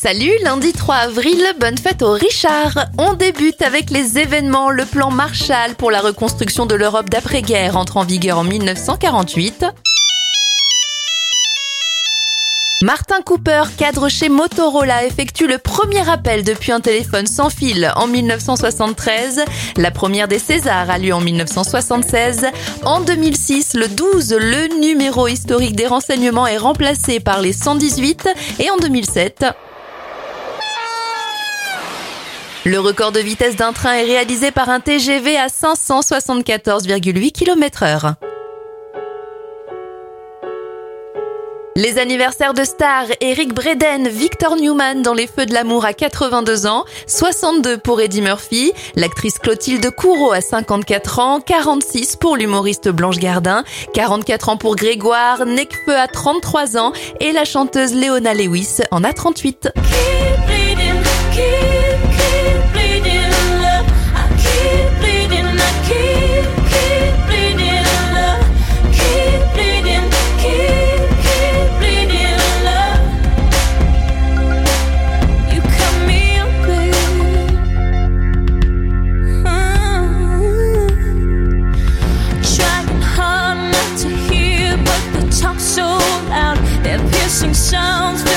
Salut, lundi 3 avril, bonne fête au Richard. On débute avec les événements. Le plan Marshall pour la reconstruction de l'Europe d'après-guerre entre en vigueur en 1948. Martin Cooper, cadre chez Motorola, effectue le premier appel depuis un téléphone sans fil en 1973. La première des Césars a lieu en 1976. En 2006, le 12, le numéro historique des renseignements est remplacé par les 118 et en 2007, le record de vitesse d'un train est réalisé par un TGV à 574,8 km heure. Les anniversaires de stars, Eric Breden, Victor Newman dans Les Feux de l'amour à 82 ans, 62 pour Eddie Murphy, l'actrice Clotilde Courreau à 54 ans, 46 pour l'humoriste Blanche Gardin, 44 ans pour Grégoire, Necfeu à 33 ans et la chanteuse Léona Lewis en a 38. crashing sounds